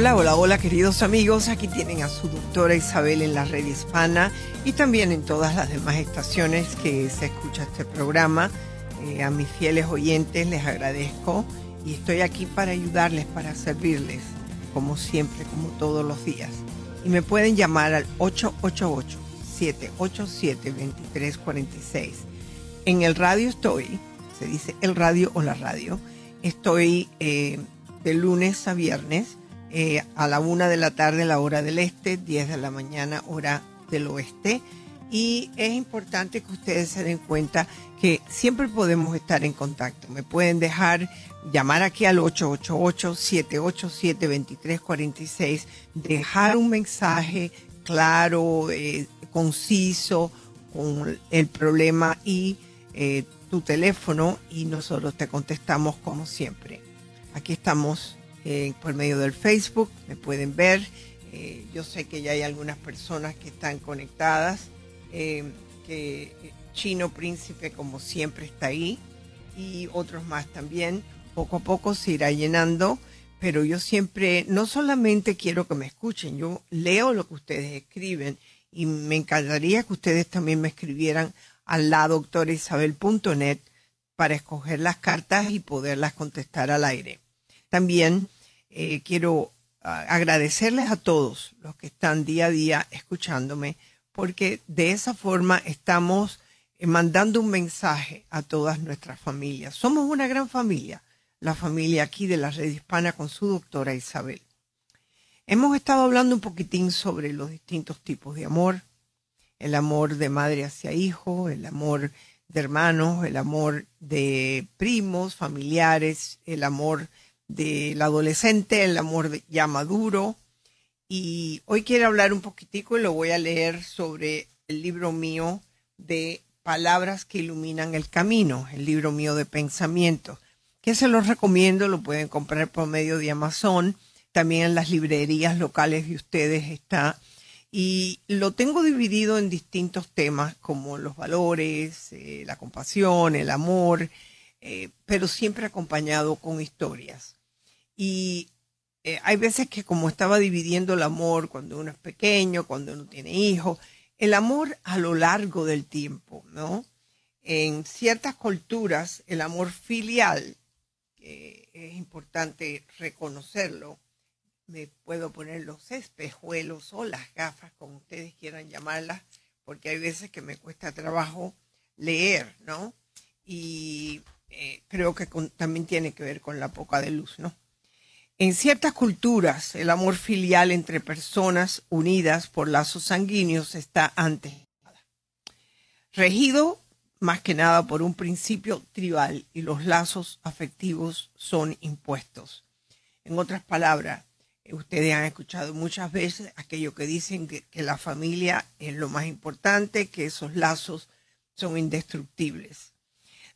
Hola queridos amigos, aquí tienen a su doctora Isabel en la red hispana y también en todas las demás estaciones que se escucha este programa. Eh, a mis fieles oyentes les agradezco y estoy aquí para ayudarles, para servirles, como siempre, como todos los días. Y me pueden llamar al 888-787-2346. En el radio estoy, se dice el radio o la radio, estoy eh, de lunes a viernes eh, a la una de la tarde, la hora del este, 10 de la mañana, hora del oeste. Y es importante que ustedes se den cuenta que siempre podemos estar en contacto. Me pueden dejar llamar aquí al 888-787-2346, dejar un mensaje claro, eh, conciso con el problema y eh, tu teléfono y nosotros te contestamos como siempre. Aquí estamos eh, por medio del Facebook, me pueden ver. Eh, yo sé que ya hay algunas personas que están conectadas, eh, que Chino Príncipe como siempre está ahí y otros más también. Poco a poco se irá llenando, pero yo siempre, no solamente quiero que me escuchen, yo leo lo que ustedes escriben y me encantaría que ustedes también me escribieran a la doctora Isabel.net para escoger las cartas y poderlas contestar al aire. También eh, quiero ah, agradecerles a todos los que están día a día escuchándome, porque de esa forma estamos eh, mandando un mensaje a todas nuestras familias. Somos una gran familia, la familia aquí de la red hispana con su doctora Isabel. Hemos estado hablando un poquitín sobre los distintos tipos de amor, el amor de madre hacia hijo, el amor de hermanos, el amor de primos, familiares, el amor del adolescente, el amor ya maduro. Y hoy quiero hablar un poquitico y lo voy a leer sobre el libro mío de Palabras que iluminan el camino, el libro mío de pensamientos, que se los recomiendo, lo pueden comprar por medio de Amazon, también en las librerías locales de ustedes está. Y lo tengo dividido en distintos temas como los valores, eh, la compasión, el amor, eh, pero siempre acompañado con historias. Y eh, hay veces que como estaba dividiendo el amor cuando uno es pequeño, cuando uno tiene hijos, el amor a lo largo del tiempo, ¿no? En ciertas culturas, el amor filial, es importante reconocerlo, me puedo poner los espejuelos o las gafas, como ustedes quieran llamarlas, porque hay veces que me cuesta trabajo leer, ¿no? Y eh, creo que también tiene que ver con la poca de luz, ¿no? En ciertas culturas, el amor filial entre personas unidas por lazos sanguíneos está antes. Regido más que nada por un principio tribal y los lazos afectivos son impuestos. En otras palabras, ustedes han escuchado muchas veces aquello que dicen que, que la familia es lo más importante, que esos lazos son indestructibles.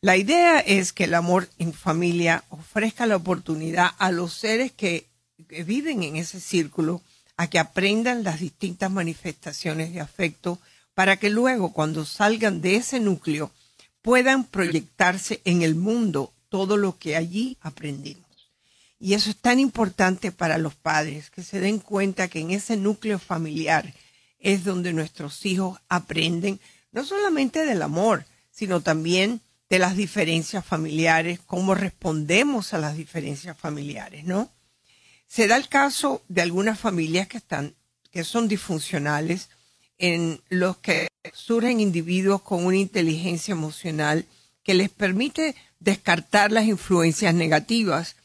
La idea es que el amor en familia ofrezca la oportunidad a los seres que, viven en ese círculo a que aprendan las distintas manifestaciones de afecto para que luego cuando salgan de ese núcleo puedan proyectarse en el mundo todo lo que allí aprendimos. Y eso es tan importante para los padres, que se den cuenta que en ese núcleo familiar es donde nuestros hijos aprenden no solamente del amor, sino también de las diferencias familiares, cómo respondemos a las diferencias familiares, ¿no? Se da el caso de algunas familias que están, que son disfuncionales, en los que surgen individuos con una inteligencia emocional que les permite descartar las influencias negativas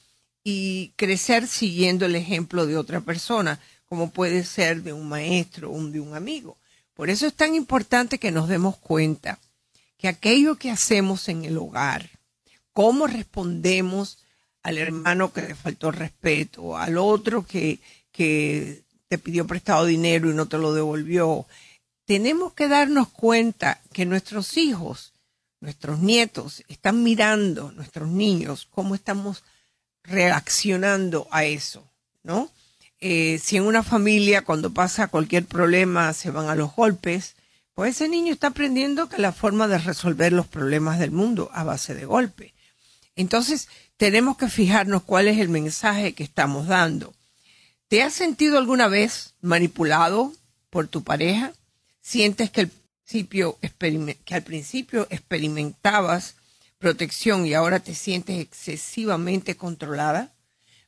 y crecer siguiendo el ejemplo de otra persona, como puede ser de un maestro o de un amigo. Por eso es tan importante que nos demos cuenta que aquello que hacemos en el hogar, cómo respondemos al hermano que le faltó respeto, al otro que, que te pidió prestado dinero y no te lo devolvió, tenemos que darnos cuenta que nuestros hijos, nuestros nietos, están mirando, nuestros niños, cómo estamos reaccionando a eso, ¿no? Eh, si en una familia cuando pasa cualquier problema se van a los golpes, pues ese niño está aprendiendo que la forma de resolver los problemas del mundo a base de golpe. Entonces, tenemos que fijarnos cuál es el mensaje que estamos dando. ¿Te has sentido alguna vez manipulado por tu pareja? ¿Sientes que, que al principio experimentabas protección y ahora te sientes excesivamente controlada?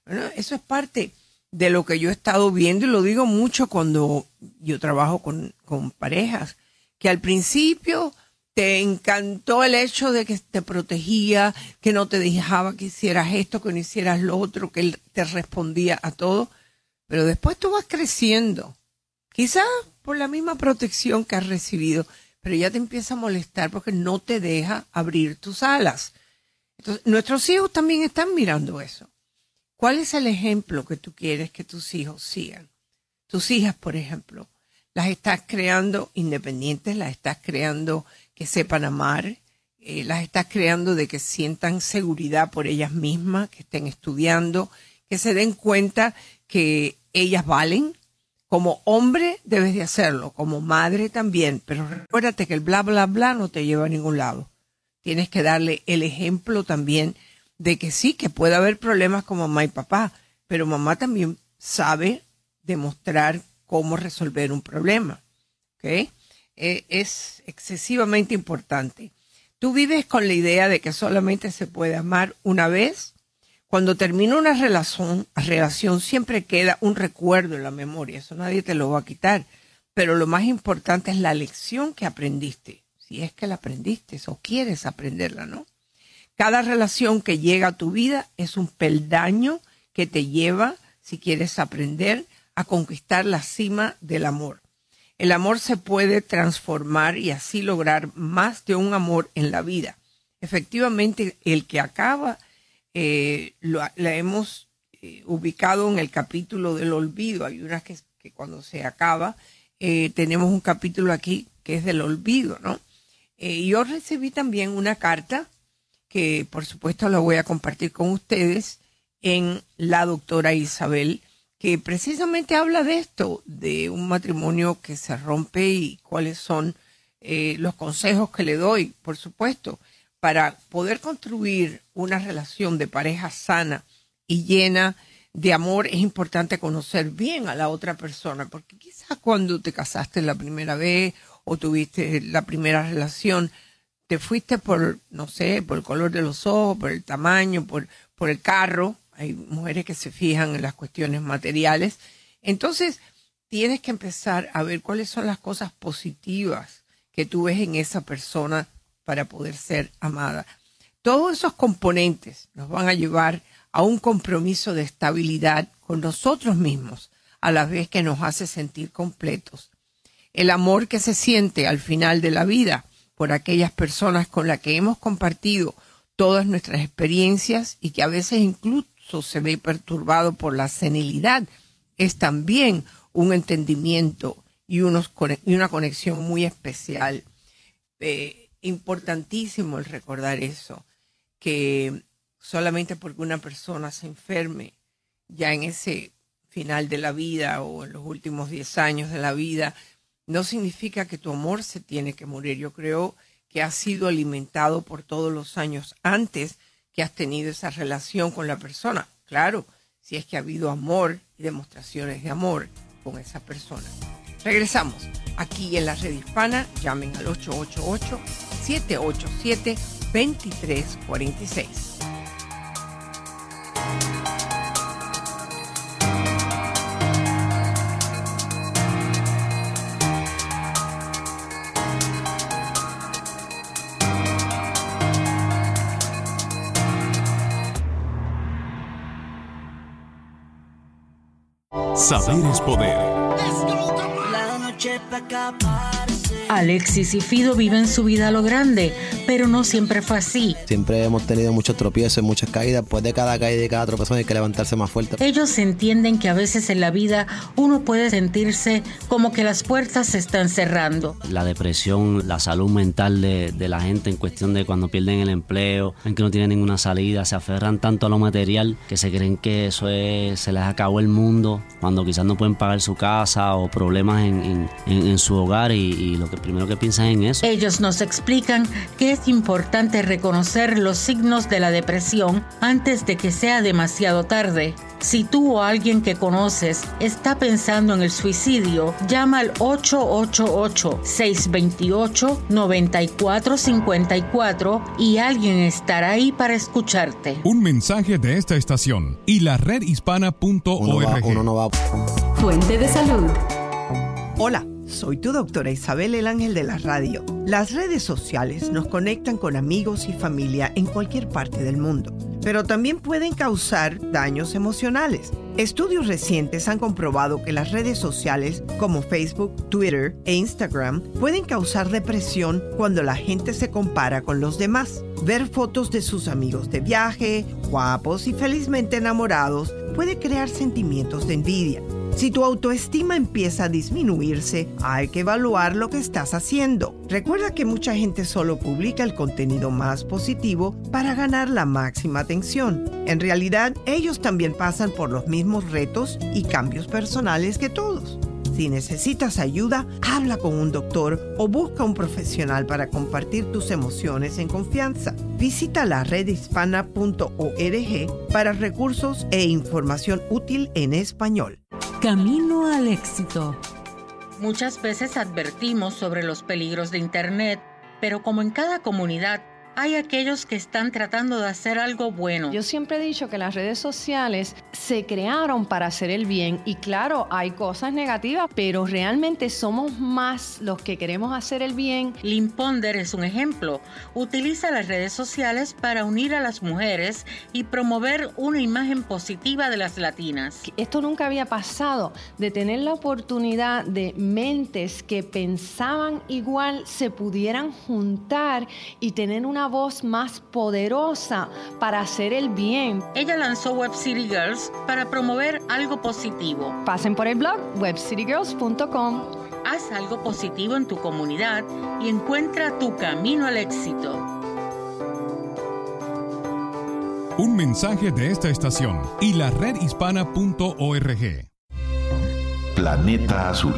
Bueno, eso es parte de lo que yo he estado viendo y lo digo mucho cuando yo trabajo con, con parejas, que al principio te encantó el hecho de que te protegía, que no te dejaba que hicieras esto, que no hicieras lo otro, que él te respondía a todo, pero después tú vas creciendo, quizás por la misma protección que has recibido, pero ya te empieza a molestar porque no te deja abrir tus alas. Nuestros hijos también están mirando eso. ¿Cuál es el ejemplo que tú quieres que tus hijos sigan? Tus hijas, por ejemplo, las estás creando independientes, las estás creando que sepan amar, eh, las estás creando de que sientan seguridad por ellas mismas, que estén estudiando, que se den cuenta que ellas valen, como hombre debes de hacerlo, como madre también, pero recuérdate que el bla, bla, bla no te lleva a ningún lado. Tienes que darle el ejemplo también de que sí, que puede haber problemas con mamá y papá, pero mamá también sabe demostrar cómo resolver un problema. ¿Ok? E, es excesivamente importante. Tú vives con la idea de que solamente se puede amar una vez cuando termina una relación, relación siempre queda un recuerdo en la memoria, eso nadie te lo va a quitar, pero lo más importante es la lección que aprendiste, si es que la aprendiste o quieres aprenderla, ¿no? Cada relación que llega a tu vida es un peldaño que te lleva, si quieres aprender, a conquistar la cima del amor. El amor se puede transformar y así lograr más de un amor en la vida. Efectivamente, el que acaba eh, la hemos eh, ubicado en el capítulo del olvido. Hay una que, que cuando se acaba, eh, tenemos un capítulo aquí que es del olvido, ¿no? yo recibí también una carta que por supuesto la voy a compartir con ustedes en la doctora Isabel, que precisamente habla de esto, de un matrimonio que se rompe y cuáles son los consejos que le doy, por supuesto para poder construir una relación de pareja sana y llena de amor es importante conocer bien a la otra persona, porque quizás cuando te casaste la primera vez o tuviste la primera relación, te fuiste por, no sé, por el color de los ojos, por el tamaño, por, por el carro. Hay mujeres que se fijan en las cuestiones materiales. Entonces, tienes que empezar a ver cuáles son las cosas positivas que tú ves en esa persona para poder ser amada. Todos esos componentes nos van a llevar a un compromiso de estabilidad con nosotros mismos, a la vez que nos hace sentir completos. El amor que se siente al final de la vida por aquellas personas con las que hemos compartido todas nuestras experiencias y que a veces se ve perturbado por la senilidad, es también un entendimiento y, una conexión muy especial. Eh, importantísimo el recordar eso, que solamente porque una persona se enferme ya en ese final de la vida o en los últimos 10 años de la vida, no significa que tu amor se tiene que morir. Yo creo que ha sido alimentado por todos los años antes que has tenido esa relación con la persona. Claro, si es que ha habido amor y demostraciones de amor con esa persona. Regresamos aquí en la red hispana. Llamen al 888-787-2346. Saber es poder. La noche pa' Alexis y Fido viven su vida a lo grande, pero no siempre fue así. Siempre hemos tenido muchos tropiezos y muchas caídas, pues de cada caída y de cada tropezón hay que levantarse más fuerte. Ellos entienden que a veces en la vida uno puede sentirse como que las puertas se están cerrando. La depresión, la salud mental de, la gente en cuestión de cuando pierden el empleo, en que no tienen ninguna salida, se aferran tanto a lo material que se creen que eso es, se les acabó el mundo, cuando quizás no pueden pagar su casa o problemas en, su hogar y, y lo que primero que piensan en eso. Ellos nos explican que es importante reconocer los signos de la depresión antes de que sea demasiado tarde. Si tú o alguien que conoces está pensando en el suicidio, llama al 888-628-9454 y alguien estará ahí para escucharte. Un mensaje de esta estación y la redhispana.org. Fuente de salud. Hola. Soy tu doctora Isabel el Ángel de la Radio. Las redes sociales nos conectan con amigos y familia en cualquier parte del mundo, pero también pueden causar daños emocionales. Estudios recientes han comprobado que las redes sociales como Facebook, Twitter e Instagram pueden causar depresión cuando la gente se compara con los demás. Ver fotos de sus amigos de viaje, guapos y felizmente enamorados puede crear sentimientos de envidia. Si tu autoestima empieza a disminuirse, hay que evaluar lo que estás haciendo. Recuerda que mucha gente solo publica el contenido más positivo para ganar la máxima atención. En realidad, ellos también pasan por los mismos retos y cambios personales que todos. Si necesitas ayuda, habla con un doctor o busca un profesional para compartir tus emociones en confianza. Visita la redhispana.org para recursos e información útil en español. Camino al éxito. Muchas veces advertimos sobre los peligros de Internet, pero como en cada comunidad hay aquellos que están tratando de hacer algo bueno. Yo siempre he dicho que las redes sociales se crearon para hacer el bien y claro, hay cosas negativas, pero realmente somos más los que queremos hacer el bien. Lynn Ponder es un ejemplo. Utiliza las redes sociales para unir a las mujeres y promover una imagen positiva de las latinas. Esto nunca había pasado, de tener la oportunidad de mentes que pensaban igual se pudieran juntar y tener una voz más poderosa para hacer el bien. Ella lanzó Web City Girls para promover algo positivo. Pasen por el blog webcitygirls.com. Haz algo positivo en tu comunidad y encuentra tu camino al éxito. Un mensaje de esta estación y la redhispana.org. Planeta Azul.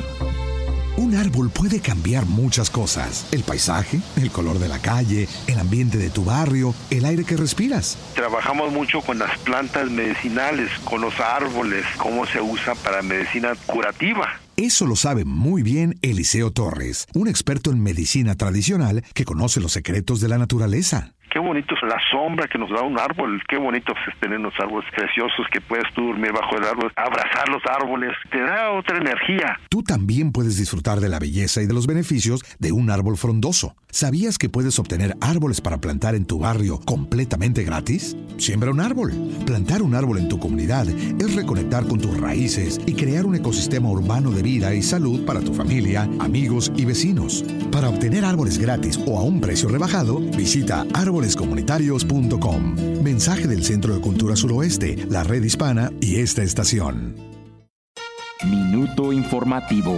Un árbol puede cambiar muchas cosas. El paisaje, el color de la calle, el ambiente de tu barrio, el aire que respiras. Trabajamos mucho con las plantas medicinales, con los árboles, cómo se usa para medicina curativa. Eso lo sabe muy bien Eliseo Torres, un experto en medicina tradicional que conoce los secretos de la naturaleza. Qué bonito es la sombra que nos da un árbol, qué bonito es tener unos árboles preciosos que puedes tú dormir bajo el árbol, abrazar los árboles, te da otra energía. Tú también puedes disfrutar de la belleza y de los beneficios de un árbol frondoso. ¿Sabías que puedes obtener árboles para plantar en tu barrio completamente gratis? Siembra un árbol. Plantar un árbol en tu comunidad es reconectar con tus raíces y crear un ecosistema urbano de vida y salud para tu familia, amigos y vecinos. Para obtener árboles gratis o a un precio rebajado, visita árbol árbolescomunitarios.com. Mensaje del Centro de Cultura Suroeste, la Red Hispana y esta estación. Minuto informativo.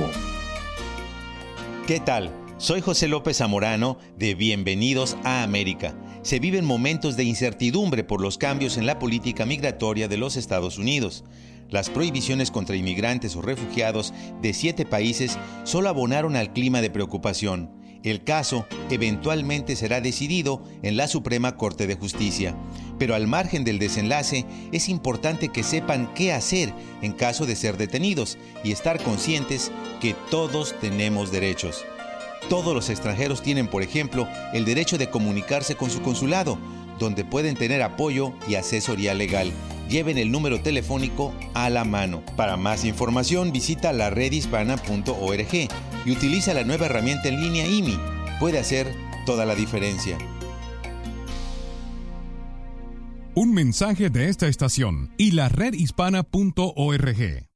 ¿Qué tal? Soy José López Zamorano de Bienvenidos a América. Se viven momentos de incertidumbre por los cambios en la política migratoria de los Estados Unidos. Las prohibiciones contra inmigrantes o refugiados de siete países solo abonaron al clima de preocupación. El caso eventualmente será decidido en la Suprema Corte de Justicia, pero al margen del desenlace es importante que sepan qué hacer en caso de ser detenidos y estar conscientes que todos tenemos derechos. Todos los extranjeros tienen, por ejemplo, el derecho de comunicarse con su consulado, donde pueden tener apoyo y asesoría legal. Lleven el número telefónico a la mano. Para más información visita la redhispana.org y utiliza la nueva herramienta en línea IMI. Puede hacer toda la diferencia. Un mensaje de esta estación y la redhispana.org.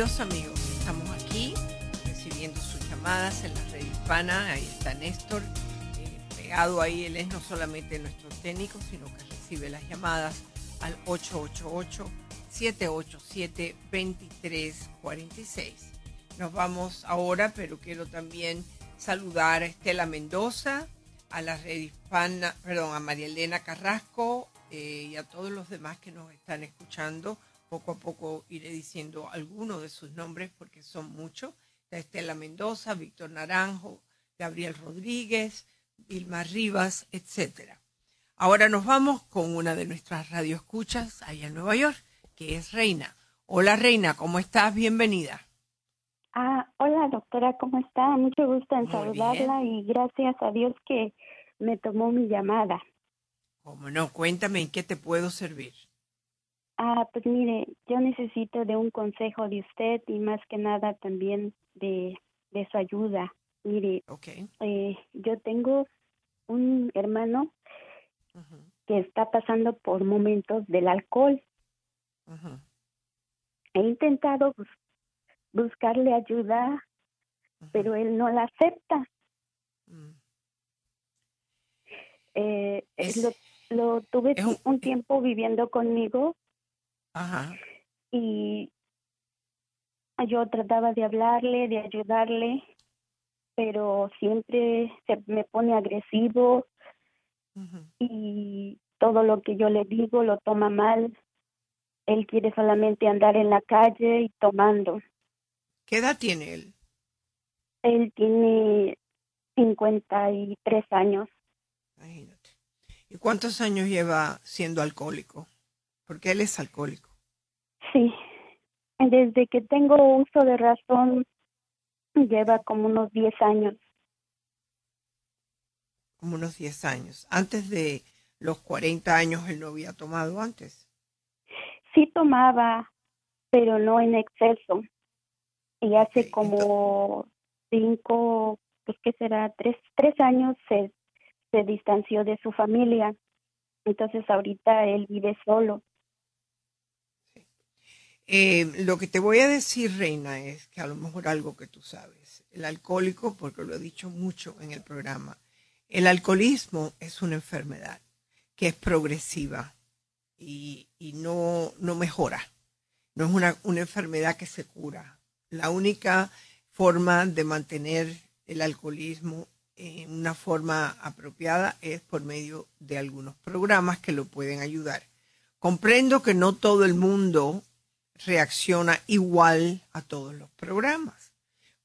Amigos, estamos aquí recibiendo sus llamadas en la red hispana. Ahí está Néstor, eh, pegado ahí. Él es no solamente nuestro técnico, sino que recibe las llamadas al 888-787-2346. Nos vamos ahora, pero quiero también saludar a Estela Mendoza, a la red hispana, perdón, a María Elena Carrasco eh, y a todos los demás que nos están escuchando. Poco a poco iré diciendo algunos de sus nombres porque son muchos. Estela Mendoza, Víctor Naranjo, Gabriel Rodríguez, Vilma Rivas, etcétera. Ahora nos vamos con una de nuestras radioescuchas allá en Nueva York, que es Reina. Hola Reina, ¿cómo estás? Bienvenida. Ah, hola doctora, ¿cómo está? Mucho gusto en saludarla y gracias a Dios que me tomó mi llamada. ¿Cómo no? Cuéntame en qué te puedo servir. Ah, pues mire, yo necesito de un consejo de usted y más que nada también de, de su ayuda. Mire, eh, yo tengo un hermano que está pasando por momentos del alcohol. He intentado buscarle ayuda, pero él no la acepta. Mm. Eh, lo, lo, tuve un, tiempo viviendo conmigo y yo trataba de hablarle, de ayudarle, pero siempre se me pone agresivo y todo lo que yo le digo lo toma mal. Él quiere solamente andar en la calle y tomando. ¿Qué edad tiene él? Él tiene 53 años. Imagínate. ¿Y cuántos años lleva siendo alcohólico? Porque él es alcohólico. Sí. Desde que tengo uso de razón, lleva como unos 10 años. Como unos 10 años. Antes de los 40 años, él no había tomado antes. Sí tomaba, pero no en exceso y hace como cinco, pues que será, tres, tres años se, se distanció de su familia. Entonces ahorita él vive solo. Eh, lo que te voy a decir, Reina, es que a lo mejor algo que tú sabes. El alcohólico, porque lo he dicho mucho en el programa, el alcoholismo es una enfermedad que es progresiva y, y no, no mejora. No es una, una enfermedad que se cura la única forma de mantener el alcoholismo en una forma apropiada es por medio de algunos programas que lo pueden ayudar. Comprendo que no todo el mundo reacciona igual a todos los programas,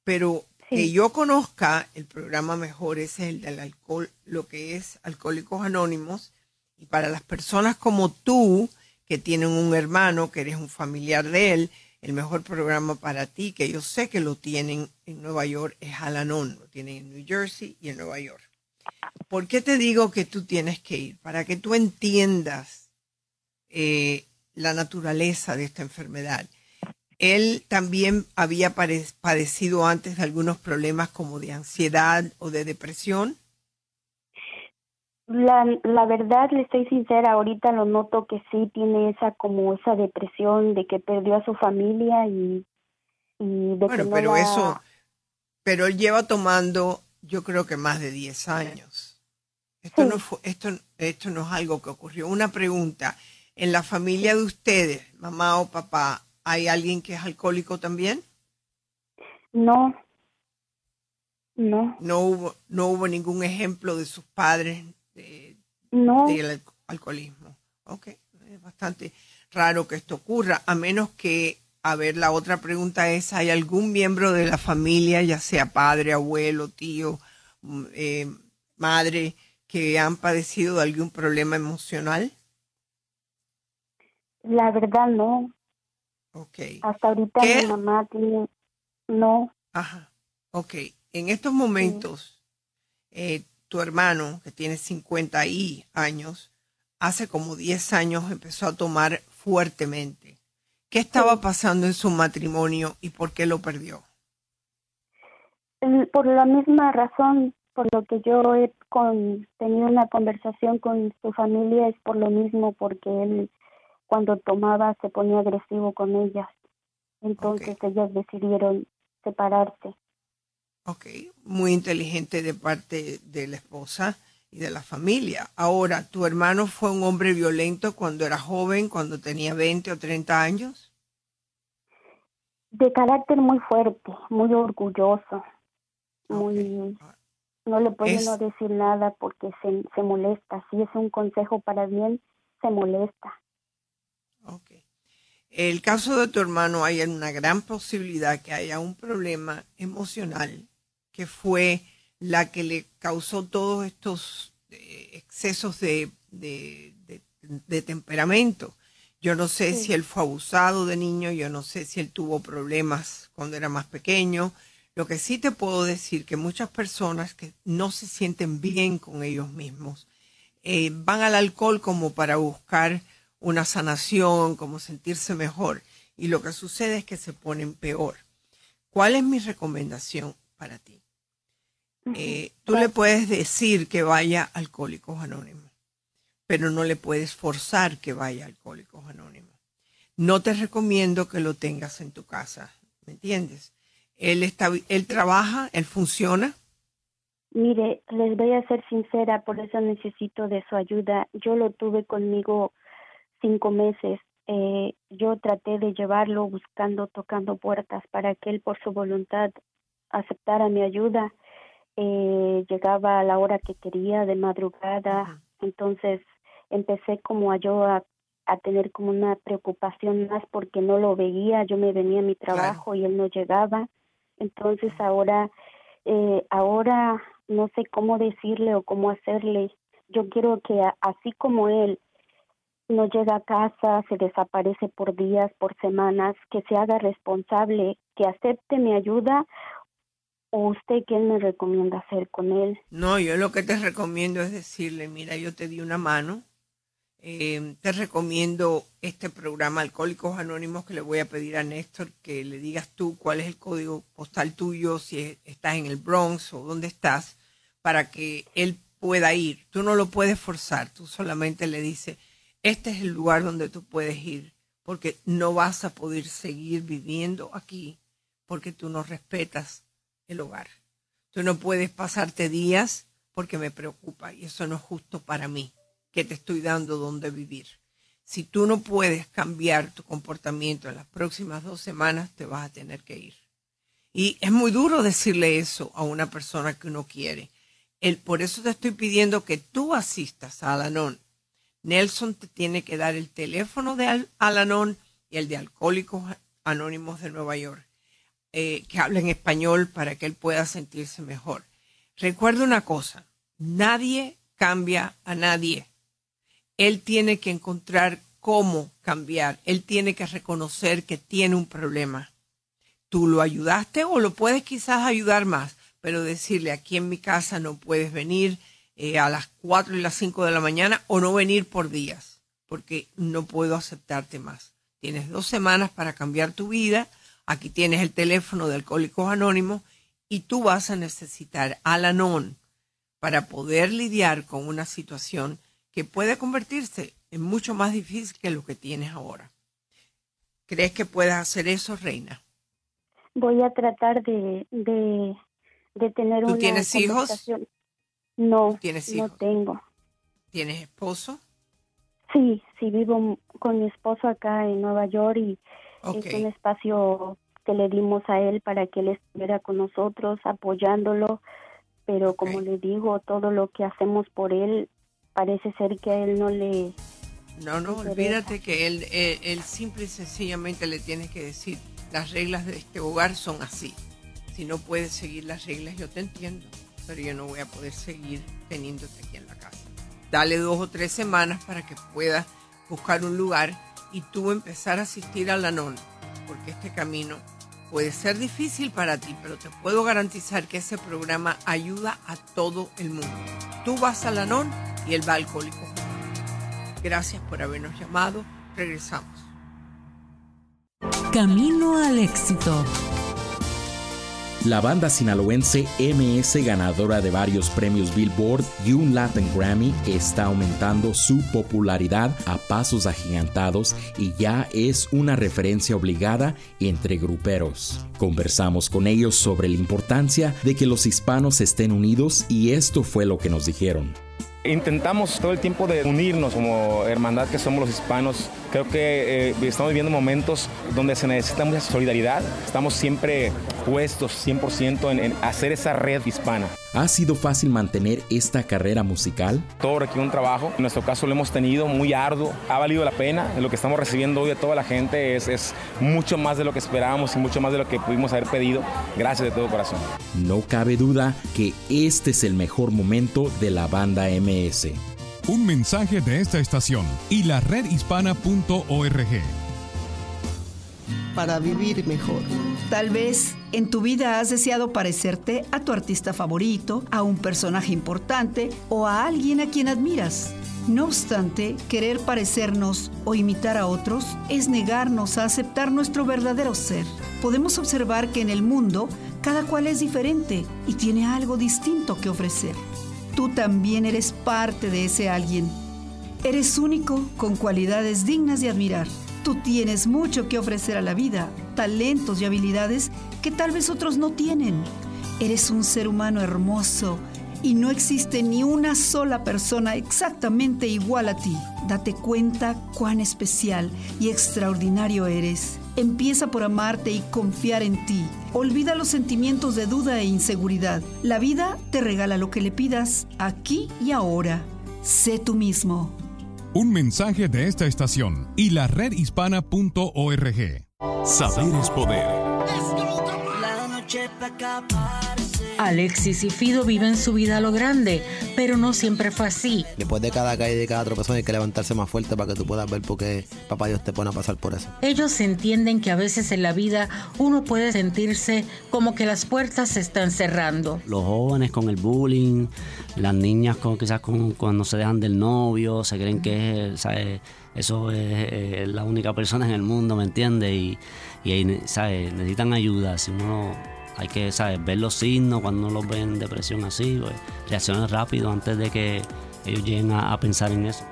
pero que yo conozca el programa mejor es el del alcohol, lo que es Alcohólicos Anónimos, y para las personas como tú, que tienen un hermano, que eres un familiar de él, el mejor programa para ti, que yo sé que lo tienen en Nueva York, es Alanon, lo tienen en New Jersey y en Nueva York. ¿Por qué te digo que tú tienes que ir? Para que tú entiendas eh, la naturaleza de esta enfermedad. Él también había padecido antes de algunos problemas como de ansiedad o de depresión. La, la verdad, le estoy sincera, ahorita lo noto que sí tiene esa como esa depresión de que perdió a su familia y, y de bueno, pero eso, pero él lleva tomando, yo creo que más de 10 años. Esto no fue, esto, esto no es algo que ocurrió. Una pregunta, ¿en la familia de ustedes, mamá o papá, hay alguien que es alcohólico también? No. No. No hubo, no hubo ningún ejemplo de sus padres no. del alcoholismo. Ok, es bastante raro que esto ocurra, a menos que, a ver, la otra pregunta es, ¿hay algún miembro de la familia, ya sea padre, abuelo, tío, mm, eh, madre, que han padecido de algún problema emocional? La verdad no. Ok. Hasta ahorita mi mamá tiene... No. Ajá. Ok. En estos momentos, eh, tu hermano, que tiene 50 y años, hace como 10 años empezó a tomar fuertemente. ¿Qué estaba pasando en su matrimonio y por qué lo perdió? Por la misma razón, por lo que yo he con, tenido una conversación con su familia, es por lo mismo, porque él cuando tomaba se ponía agresivo con ellas. Entonces ellas decidieron separarse. Ok, muy inteligente de parte de la esposa y de la familia. Ahora, ¿tu hermano fue un hombre violento cuando era joven, cuando tenía 20 o 30 años? De carácter muy fuerte, muy orgulloso, muy... No le puedo no decir nada porque se, se molesta. Si es un consejo para bien, se molesta. El caso de tu hermano hay una gran posibilidad que haya un problema emocional que fue la que le causó todos estos eh, excesos de, de, temperamento. Yo no sé si él fue abusado de niño, yo no sé si él tuvo problemas cuando era más pequeño. Lo que sí te puedo decir que muchas personas que no se sienten bien con ellos mismos eh, van al alcohol como para buscar una sanación, como sentirse mejor. Y lo que sucede es que se ponen peor. ¿Cuál es mi recomendación para ti? Eh, tú le puedes decir que vaya a Alcohólicos Anónimos, pero no le puedes forzar que vaya a Alcohólicos Anónimos. No te recomiendo que lo tengas en tu casa, ¿me entiendes? Él, está, él trabaja, él funciona. Mire, les voy a ser sincera, por eso necesito de su ayuda. Yo lo tuve conmigo cinco meses. Eh, yo traté de llevarlo buscando, tocando puertas para que él por su voluntad aceptara mi ayuda. Eh, llegaba a la hora que quería de madrugada, entonces empecé como a yo a, tener como una preocupación más porque no lo veía, yo me venía a mi trabajo y él no llegaba, entonces ahora, eh, ahora no sé cómo decirle o cómo hacerle, yo quiero que así como él no llega a casa, se desaparece por días, por semanas, que se haga responsable, que acepte mi ayuda ¿O usted qué me recomienda hacer con él? No, yo lo que te recomiendo es decirle, mira, yo te di una mano, eh, te recomiendo este programa Alcohólicos Anónimos que le voy a pedir a Néstor que le digas tú cuál es el código postal tuyo, si estás en el Bronx o dónde estás, para que él pueda ir. Tú no lo puedes forzar, tú solamente le dices, este es el lugar donde tú puedes ir, porque no vas a poder seguir viviendo aquí porque tú no respetas el hogar. Tú no puedes pasarte días porque me preocupa y eso no es justo para mí, que te estoy dando donde vivir. Si tú no puedes cambiar tu comportamiento en las próximas dos semanas, te vas a tener que ir. Y es muy duro decirle eso a una persona que uno quiere. Por eso te estoy pidiendo que tú asistas a Alanon. Nelson te tiene que dar el teléfono de Alanon y el de Alcohólicos Anónimos de Nueva York. Eh, que hable en español para que él pueda sentirse mejor. Recuerda una cosa, nadie cambia a nadie. Él tiene que encontrar cómo cambiar. Él tiene que reconocer que tiene un problema. Tú lo ayudaste o lo puedes quizás ayudar más, pero decirle aquí en mi casa no puedes venir eh, a las 4 y las 5 de la mañana o no venir por días, porque no puedo aceptarte más. Tienes dos semanas para cambiar tu vida Aquí tienes el teléfono de Alcohólicos Anónimos y tú vas a necesitar Alanon para poder lidiar con una situación que puede convertirse en mucho más difícil que lo que tienes ahora. ¿Crees que puedes hacer eso, Reina? Voy a tratar de, de, tener ¿Tú tienes hijos? No, ¿Tienes no tengo. ¿Tienes esposo? Sí, sí, vivo con mi esposo acá en Nueva York y es un espacio que le dimos a él para que él estuviera con nosotros, apoyándolo, pero como le digo, todo lo que hacemos por él parece ser que a él no le... No, no, olvídate que él, él, simple y sencillamente le tiene que decir, las reglas de este hogar son así. Si no puedes seguir las reglas, yo te entiendo, pero yo no voy a poder seguir teniéndote aquí en la casa. Dale dos o tres semanas para que pueda buscar un lugar y tú empezar a asistir a la porque este camino puede ser difícil para ti, pero te puedo garantizar que ese programa ayuda a todo el mundo. Tú vas a la NON y él va alcohólico. Gracias por habernos llamado. Regresamos. Camino al éxito. La banda sinaloense MS, ganadora de varios premios Billboard y un Latin Grammy, está aumentando su popularidad a pasos agigantados y ya es una referencia obligada entre gruperos. Conversamos con ellos sobre la importancia de que los hispanos estén unidos y esto fue lo que nos dijeron. Intentamos todo el tiempo de unirnos como hermandad que somos los hispanos. Creo que eh, estamos viviendo momentos donde se necesita mucha solidaridad. Estamos siempre puestos 100% en, en hacer esa red hispana. ¿Ha sido fácil mantener esta carrera musical? Todo requiere un trabajo. En nuestro caso lo hemos tenido muy arduo. Ha valido la pena. Lo que estamos recibiendo hoy de toda la gente es, es mucho más de lo que esperábamos y mucho más de lo que pudimos haber pedido. Gracias de todo corazón. No cabe duda que este es el mejor momento de la banda MS. Un mensaje de esta estación y la redhispana.org. Para vivir mejor. Tal vez en tu vida has deseado parecerte a tu artista favorito, a un personaje importante o a alguien a quien admiras. No obstante, querer parecernos o imitar a otros es negarnos a aceptar nuestro verdadero ser. Podemos observar que en el mundo cada cual es diferente y tiene algo distinto que ofrecer. Tú también eres parte de ese alguien. Eres único con cualidades dignas de admirar. Tú tienes mucho que ofrecer a la vida, talentos y habilidades que tal vez otros no tienen. Eres un ser humano hermoso y no existe ni una sola persona exactamente igual a ti. Date cuenta cuán especial y extraordinario eres. Empieza por amarte y confiar en ti. Olvida los sentimientos de duda e inseguridad. La vida te regala lo que le pidas aquí y ahora. Sé tú mismo. Un mensaje de esta estación y la redhispana.org. Saber es poder. Alexis y Fido viven su vida a lo grande, pero no siempre fue así. Después de cada caída y de cada tropezón hay que levantarse más fuerte para que tú puedas ver por qué papá Dios te pone a pasar por eso. Ellos entienden que a veces en la vida uno puede sentirse como que las puertas se están cerrando. Los jóvenes con el bullying, las niñas con, quizás con, cuando se dejan del novio, se creen que ¿sabes? eso es, eh, la única persona en el mundo, ¿me entiendes? Y, y ahí, ¿sabes? necesitan ayuda. Si uno hay que ¿sabes? ver los signos cuando uno los ve en depresión así, pues, reaccionar rápido antes de que ellos lleguen a, a pensar en eso.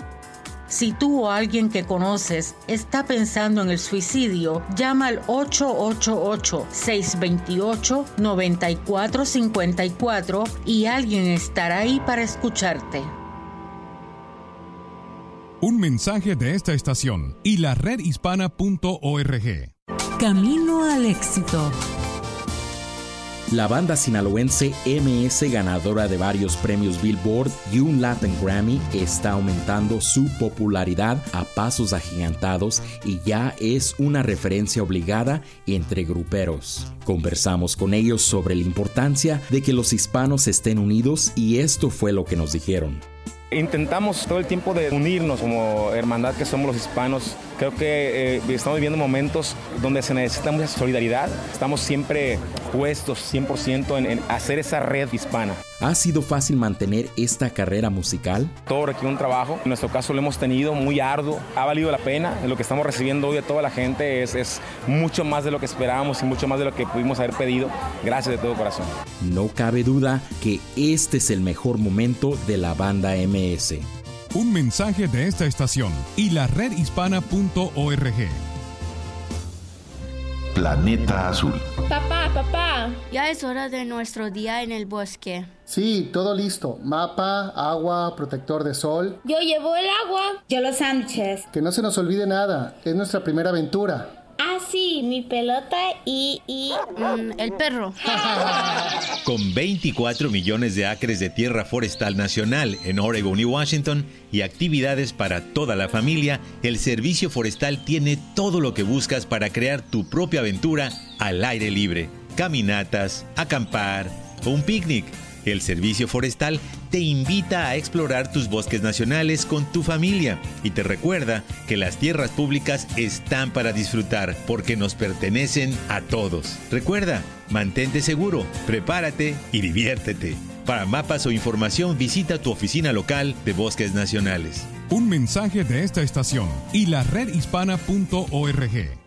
Si tú o alguien que conoces está pensando en el suicidio, llama al 888-628-9454 y alguien estará ahí para escucharte. Un mensaje de esta estación y la redhispana.org. Camino al éxito. La banda sinaloense MS, ganadora de varios premios Billboard y un Latin Grammy, está aumentando su popularidad a pasos agigantados y ya es una referencia obligada entre gruperos. Conversamos con ellos sobre la importancia de que los hispanos estén unidos y esto fue lo que nos dijeron. Intentamos todo el tiempo de unirnos como hermandad que somos los hispanos. Creo que eh, estamos viviendo momentos donde se necesita mucha solidaridad. Estamos siempre puestos 100% en, en hacer esa red hispana. ¿Ha sido fácil mantener esta carrera musical? Todo requiere un trabajo. En nuestro caso lo hemos tenido muy arduo. Ha valido la pena. Lo que estamos recibiendo hoy de toda la gente es, es mucho más de lo que esperábamos y mucho más de lo que pudimos haber pedido. Gracias de todo corazón. No cabe duda que este es el mejor momento de la banda MS. Un mensaje de esta estación y la redhispana.org. Planeta Azul. Papá, papá, ya es hora de nuestro día en el bosque. Sí, todo listo. Mapa, agua, protector de sol. Yo llevo el agua. Yo los sándwiches. Que no se nos olvide nada. Es nuestra primera aventura. Sí, mi pelota y, y mm, el perro. Con 24 millones de acres de tierra forestal nacional en Oregon y Washington y actividades para toda la familia, el Servicio Forestal tiene todo lo que buscas para crear tu propia aventura al aire libre. Caminatas, acampar un picnic. El Servicio Forestal te invita a explorar tus bosques nacionales con tu familia y te recuerda que las tierras públicas están para disfrutar porque nos pertenecen a todos. Recuerda, mantente seguro, prepárate y diviértete. Para mapas o información visita tu oficina local de Bosques Nacionales. Un mensaje de esta estación y la redhispana.org.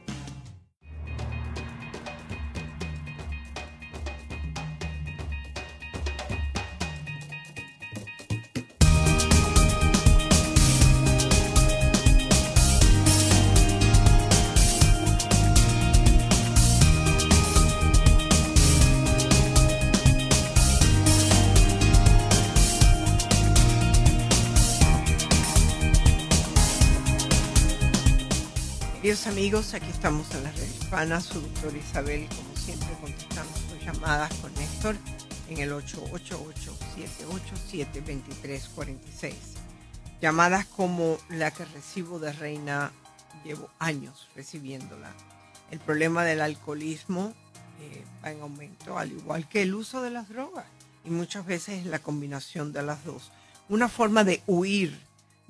Amigos, aquí estamos en la red hispana, su doctor Isabel, como siempre, contestando sus llamadas con Néstor en el 888-787-2346. Llamadas como la que recibo de Reina, llevo años recibiéndola. El problema del alcoholismo eh, va en aumento, al igual que el uso de las drogas. Y muchas veces es la combinación de las dos. Una forma de huir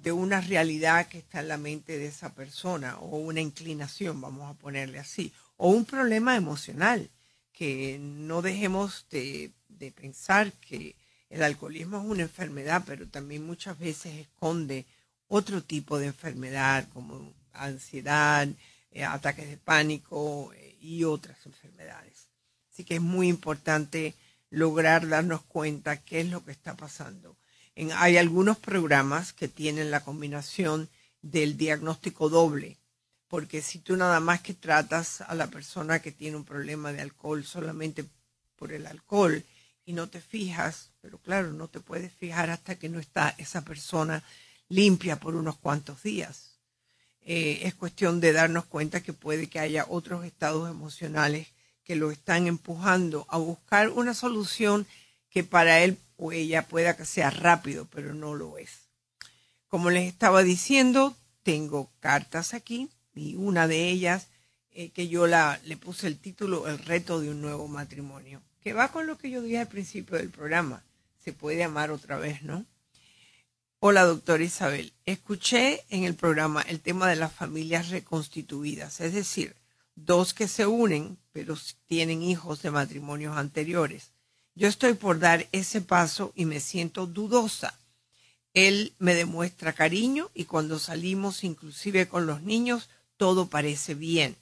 de una realidad que está en la mente de esa persona o una inclinación, vamos a ponerle así, o un problema emocional, que no dejemos de, pensar que el alcoholismo es una enfermedad, pero también muchas veces esconde otro tipo de enfermedad como ansiedad, eh, ataques de pánico eh, y otras enfermedades. Así que es muy importante lograr darnos cuenta qué es lo que está pasando hay algunos programas que tienen la combinación del diagnóstico doble, porque si tú nada más que tratas a la persona que tiene un problema de alcohol solamente por el alcohol y no te fijas, pero claro, no te puedes fijar hasta que no está esa persona limpia por unos cuantos días. Eh, es cuestión de darnos cuenta que puede que haya otros estados emocionales que lo están empujando a buscar una solución que para él o ella pueda que sea rápido, pero no lo es. Como les estaba diciendo, tengo cartas aquí y una de ellas eh, que yo la, le puse el título El reto de un nuevo matrimonio, que va con lo que yo dije al principio del programa. Se puede amar otra vez, ¿no? Hola, doctora Isabel. Escuché en el programa el tema de las familias reconstituidas, es decir, dos que se unen, pero tienen hijos de matrimonios anteriores. Yo estoy por dar ese paso y me siento dudosa. Él me demuestra cariño y cuando salimos, inclusive con los niños, todo parece bien.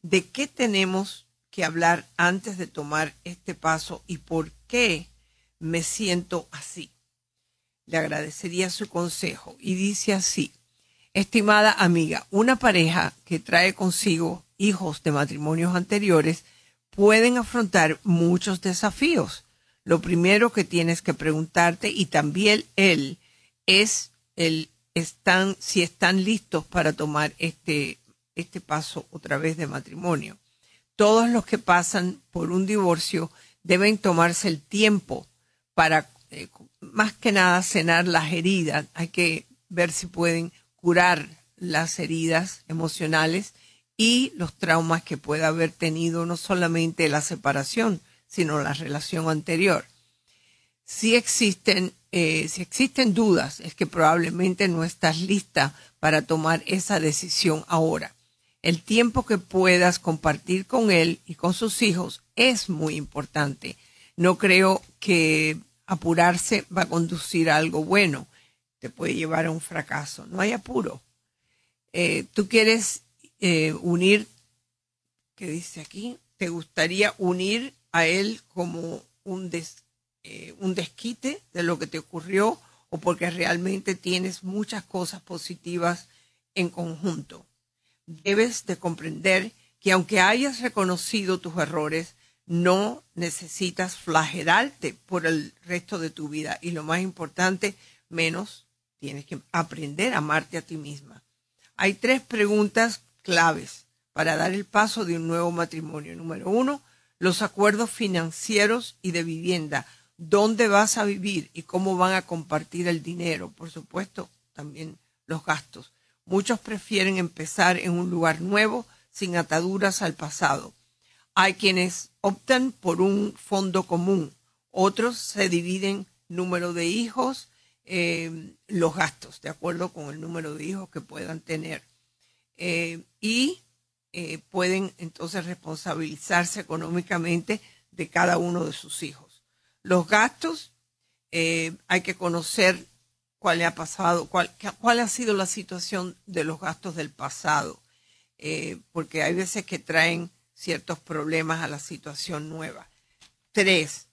¿De qué tenemos que hablar antes de tomar este paso y por qué me siento así? Le agradecería su consejo y dice así, estimada amiga, una pareja que trae consigo hijos de matrimonios anteriores pueden afrontar muchos desafíos. Lo primero que tienes que preguntarte y también él es el están si están listos para tomar este este paso otra vez de matrimonio. Todos los que pasan por un divorcio deben tomarse el tiempo para eh, más que nada cenar las heridas. Hay que ver si pueden curar las heridas emocionales y los traumas que pueda haber tenido no solamente la separación, sino la relación anterior. Si existen, eh, si existen dudas, es que probablemente no estás lista para tomar esa decisión ahora. El tiempo que puedas compartir con él y con sus hijos es muy importante. No creo que apurarse va a conducir a algo bueno. Te puede llevar a un fracaso. No hay apuro. Eh, tú quieres eh, unir, ¿qué dice aquí? ¿Te gustaría unir a él como un, eh, un desquite de lo que te ocurrió o porque realmente tienes muchas cosas positivas en conjunto? Debes de comprender que aunque hayas reconocido tus errores, no necesitas flagelarte por el resto de tu vida. Y lo más importante, menos tienes que aprender a amarte a ti misma. Hay tres preguntas claves para dar el paso de un nuevo matrimonio. Número uno, los acuerdos financieros y de vivienda. ¿Dónde vas a vivir y cómo van a compartir el dinero? Por supuesto, también los gastos. Muchos prefieren empezar en un lugar nuevo sin ataduras al pasado. Hay quienes optan por un fondo común. Otros se dividen número de hijos, eh, los gastos, de acuerdo con el número de hijos que puedan tener. Eh, y eh, pueden entonces responsabilizarse económicamente de cada uno de sus hijos. Los gastos, eh, hay que conocer cuál le ha pasado, cuál, cuál ha sido la situación de los gastos del pasado, porque hay veces que traen ciertos problemas a la situación nueva. Tres,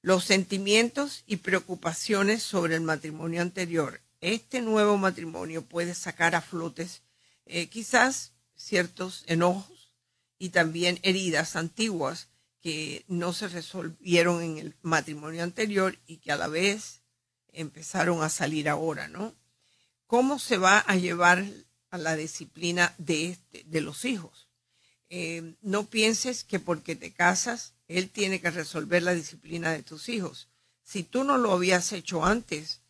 los sentimientos y preocupaciones sobre el matrimonio anterior. Este nuevo matrimonio puede sacar a flotes eh, quizás ciertos enojos y también heridas antiguas que no se resolvieron en el matrimonio anterior y que a la vez empezaron a salir ahora, ¿no? ¿Cómo se va a llevar a la disciplina de, este, de los hijos. Eh, no pienses que porque te casas, él tiene que resolver la disciplina de tus hijos. Si tú no lo habías hecho antes,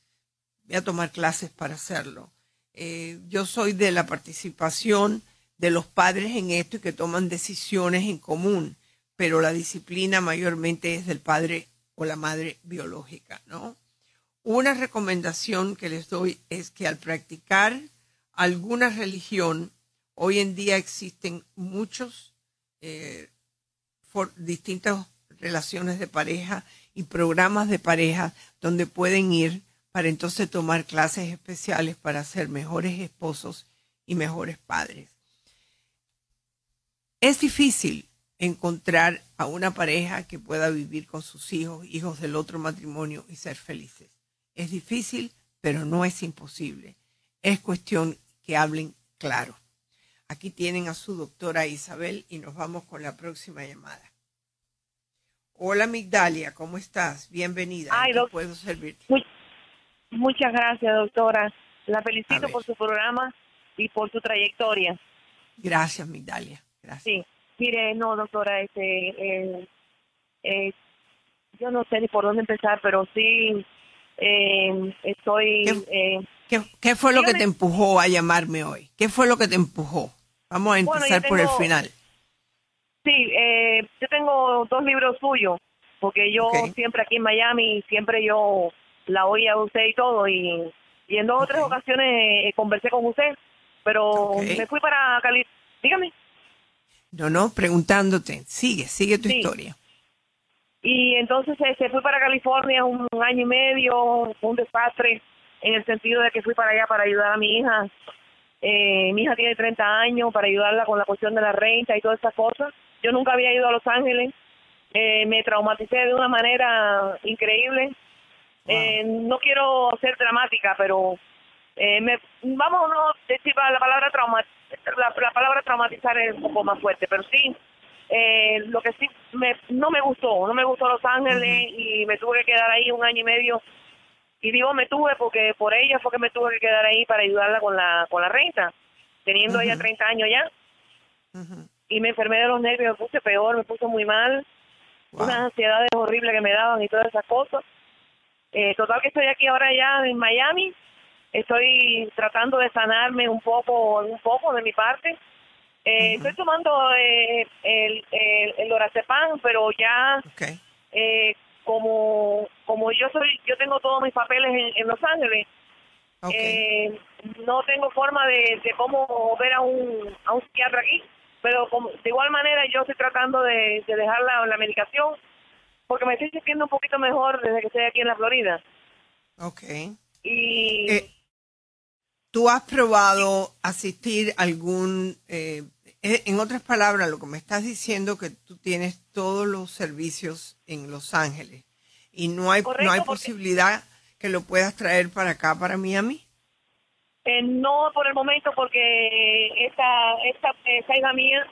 voy a tomar clases para hacerlo. Eh, yo soy de la participación de los padres en esto y que toman decisiones en común, pero la disciplina mayormente es del padre o la madre biológica, ¿no? Una recomendación que les doy es que al practicar alguna religión, hoy en día existen muchos eh, distintas relaciones de pareja y programas de pareja donde pueden ir para entonces tomar clases especiales para ser mejores esposos y mejores padres. Es difícil encontrar a una pareja que pueda vivir con sus hijos, hijos del otro matrimonio y ser felices. Es difícil, pero no es imposible. Es cuestión que hablen claro. Aquí tienen a su doctora Isabel y nos vamos con la próxima llamada. Hola Migdalia, ¿cómo estás? Bienvenida. Ay, puedo servirte? Muchas gracias, doctora. La felicito por su programa y por su trayectoria. Gracias, Migdalia. Gracias. Sí, mire, no, doctora, este, eh, eh, yo no sé ni por dónde empezar, pero sí eh, estoy... ¿Qué, fue lo que te empujó a llamarme hoy? ¿Qué fue lo que te empujó? Vamos a empezar por el final. Sí, eh, yo tengo dos libros suyos, porque yo siempre aquí en Miami, siempre yo la oí a usted y todo, y, en dos o tres ocasiones eh, conversé con usted, pero me fui para Cali. Dígame. No, no, preguntándote. Sigue, sigue tu historia. Y entonces se este, fui para California un, año y medio, un desastre, en el sentido de que fui para allá para ayudar a mi hija. Eh, mi hija tiene 30 años, para ayudarla con la cuestión de la renta y todas esas cosas. Yo nunca había ido a Los Ángeles. Eh, me traumaticé de una manera increíble. Eh, no quiero ser dramática, pero eh, me, vamos a no decir la palabra trauma, la, la palabra traumatizar es un poco más fuerte, pero sí eh, lo que sí me, no me gustó, no me gustó Los Ángeles y me tuve que quedar ahí un año y medio. Y digo me tuve porque por ella fue que me tuve que quedar ahí para ayudarla con la con la renta, teniendo ella 30 años ya. Y me enfermé de los nervios, me puse peor, me puse muy mal. Unas ansiedades horribles que me daban y todas esas cosas. Eh, total que estoy aquí ahora ya en Miami. Estoy tratando de sanarme un poco, un poco de mi parte. Eh, Estoy tomando eh, el, el, el pero ya eh, como como yo soy yo tengo todos mis papeles en, Los Ángeles, eh, no tengo forma de, de cómo ver a un, a un psiquiatra aquí, pero como, de igual manera yo estoy tratando de, de dejar la, la medicación porque me estoy sintiendo un poquito mejor desde que estoy aquí en la Florida. Ok. Y eh, ¿Tú has probado asistir a algún, eh, eh, en otras palabras, lo que me estás diciendo que tú tienes todos los servicios en Los Ángeles y no hay, no hay posibilidad que lo puedas traer para acá, para Miami? Eh, no por el momento porque esta, esta, esta hija mía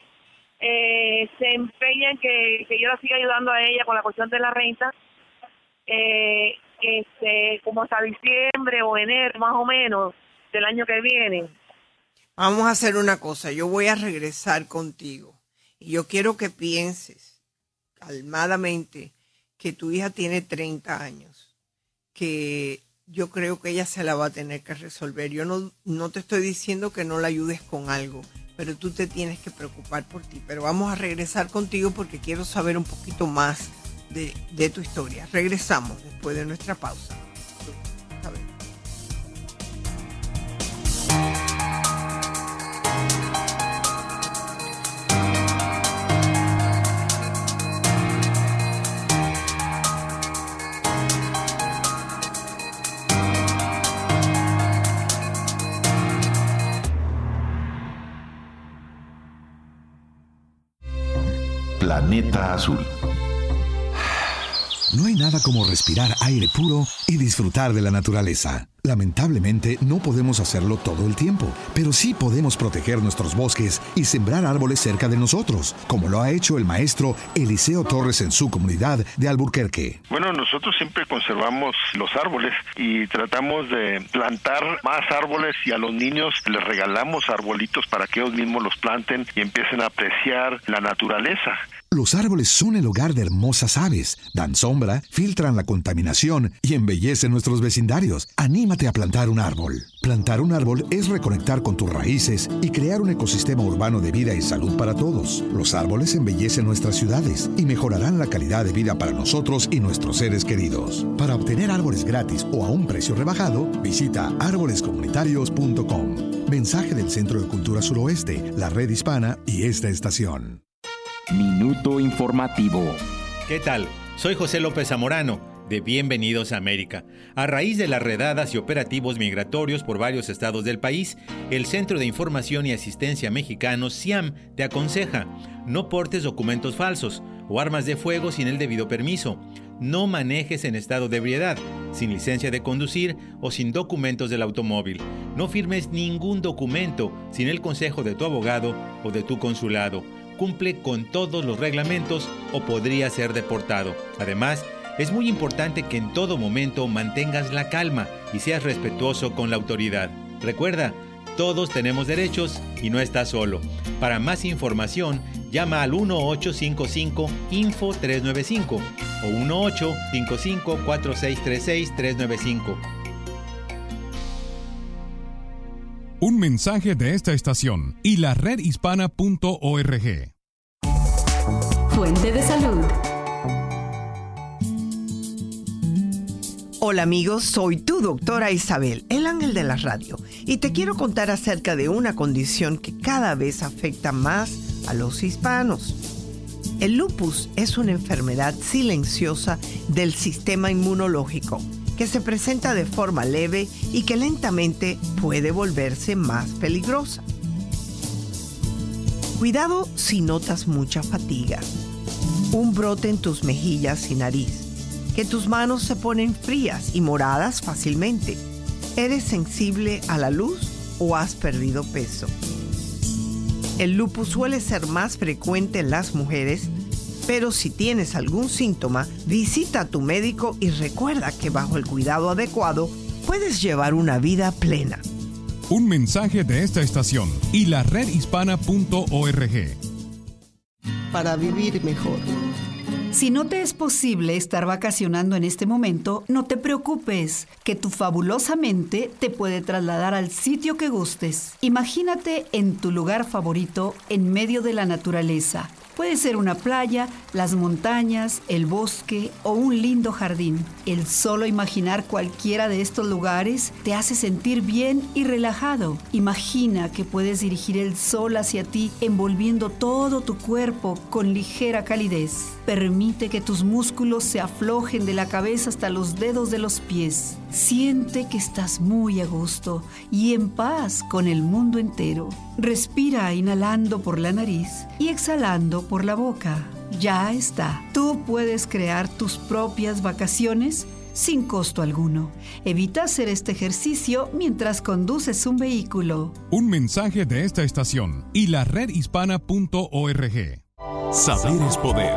eh, se empeña en que, que, yo la siga ayudando a ella con la cuestión de la renta. Eh, este, como hasta diciembre o enero más o menos del año que viene. Vamos a hacer una cosa, yo voy a regresar contigo y yo quiero que pienses calmadamente que tu hija tiene 30 años, que yo creo que ella se la va a tener que resolver. Yo no, no te estoy diciendo que no la ayudes con algo, pero tú te tienes que preocupar por ti. Pero vamos a regresar contigo porque quiero saber un poquito más de, de tu historia. Regresamos después de nuestra pausa. No hay nada como respirar aire puro y disfrutar de la naturaleza. Lamentablemente no podemos hacerlo todo el tiempo, pero sí podemos proteger nuestros bosques y sembrar árboles cerca de nosotros, como lo ha hecho el maestro Eliseo Torres en su comunidad de Alburquerque. Bueno, nosotros siempre conservamos los árboles y tratamos de plantar más árboles y a los niños les regalamos arbolitos para que ellos mismos los planten y empiecen a apreciar la naturaleza. Los árboles son el hogar de hermosas aves, dan sombra, filtran la contaminación y embellecen nuestros vecindarios. Anímate a plantar un árbol. Plantar un árbol es reconectar con tus raíces y crear un ecosistema urbano de vida y salud para todos. Los árboles embellecen nuestras ciudades y mejorarán la calidad de vida para nosotros y nuestros seres queridos. Para obtener árboles gratis o a un precio rebajado, visita árbolescomunitarios.com. Mensaje del Centro de Cultura Suroeste, la Red Hispana y esta estación. Minuto informativo. ¿Qué tal? Soy José López Zamorano, de Bienvenidos a América. A raíz de las redadas y operativos migratorios por varios estados del país, el Centro de Información y Asistencia Mexicano, CIAM, te aconseja, no portes documentos falsos o armas de fuego sin el debido permiso. No manejes en estado de ebriedad, sin licencia de conducir o sin documentos del automóvil. No firmes ningún documento sin el consejo de tu abogado o de tu consulado cumple con todos los reglamentos o podría ser deportado. Además, es muy importante que en todo momento mantengas la calma y seas respetuoso con la autoridad. Recuerda, todos tenemos derechos y no estás solo. Para más información, llama al 1855 Info 395 o 1855 Un mensaje de esta estación y la redhispana.org. Fuente de salud. Hola amigos, soy tu doctora Isabel, el ángel de la radio, y te quiero contar acerca de una condición que cada vez afecta más a los hispanos. El lupus es una enfermedad silenciosa del sistema inmunológico que se presenta de forma leve y que lentamente puede volverse más peligrosa. Cuidado si notas mucha fatiga, un brote en tus mejillas y nariz, que tus manos se ponen frías y moradas fácilmente. ¿Eres sensible a la luz o has perdido peso? El lupus suele ser más frecuente en las mujeres pero si tienes algún síntoma, visita a tu médico y recuerda que bajo el cuidado adecuado puedes llevar una vida plena. Un mensaje de esta estación y la redhispana.org. Para vivir mejor. Si no te es posible estar vacacionando en este momento, no te preocupes, que tu fabulosa mente te puede trasladar al sitio que gustes. Imagínate en tu lugar favorito en medio de la naturaleza Puede ser una playa, las montañas, el bosque o un lindo jardín. El solo imaginar cualquiera de estos lugares te hace sentir bien y relajado. Imagina que puedes dirigir el sol hacia ti envolviendo todo tu cuerpo con ligera calidez. Permite que tus músculos se aflojen de la cabeza hasta los dedos de los pies. Siente que estás muy a gusto y en paz con el mundo entero. Respira inhalando por la nariz y exhalando por la boca. Ya está. Tú puedes crear tus propias vacaciones sin costo alguno. Evita hacer este ejercicio mientras conduces un vehículo. Un mensaje de esta estación y la redhispana.org. Saber es poder.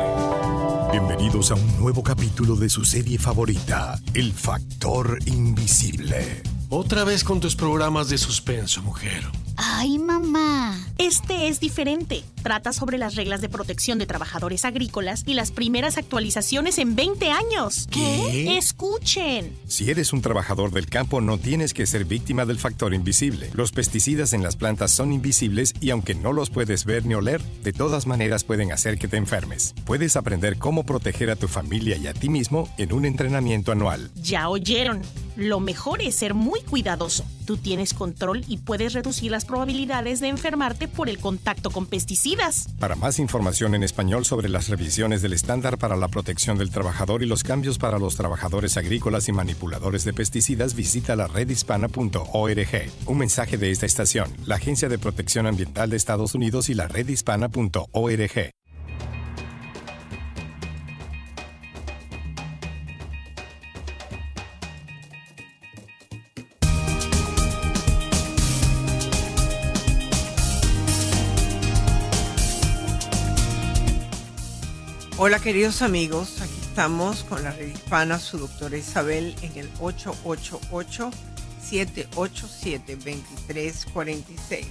Bienvenidos a un nuevo capítulo de su serie favorita, El Factor Invisible. Otra vez con tus programas de suspenso, mujer. Ay, mamá. Este es diferente. Trata sobre las reglas de protección de trabajadores agrícolas y las primeras actualizaciones en 20 años. ¿Qué? Escuchen. Si eres un trabajador del campo, no tienes que ser víctima del factor invisible. Los pesticidas en las plantas son invisibles y aunque no los puedes ver ni oler, de todas maneras pueden hacer que te enfermes. Puedes aprender cómo proteger a tu familia y a ti mismo en un entrenamiento anual. Ya oyeron. Lo mejor es ser muy cuidadoso. Tú tienes control y puedes reducir las probabilidades de enfermarte por el contacto con pesticidas. Para más información en español sobre las revisiones del estándar para la protección del trabajador y los cambios para los trabajadores agrícolas y manipuladores de pesticidas, visita la redhispana.org. Un mensaje de esta estación, la Agencia de Protección Ambiental de Estados Unidos y la redhispana.org. Hola queridos amigos, aquí estamos con la red hispana, su doctora Isabel en el 888-787-2346.